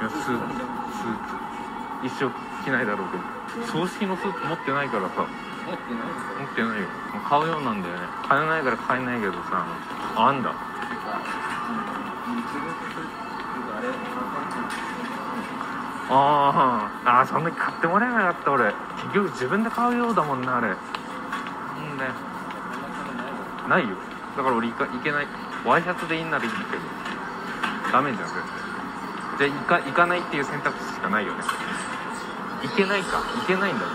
いやスーツスーツ。一生着ないだろうけど。葬式のスーツ持ってないからさ。持ってない持ってないよ。もう買うようなんだよね。買えないから買えないけどさ。あんだ。あれあそんなに買ってもらえなかった俺。結局自分で買うようだもんなあれ。うんだよないよ。だから俺行か行けない。ワイシャツでいいんならいいんだけど。ダメじゃん絶対じゃあ行か行かないっていう選択肢しかないよね。行けないか。行けないんだ。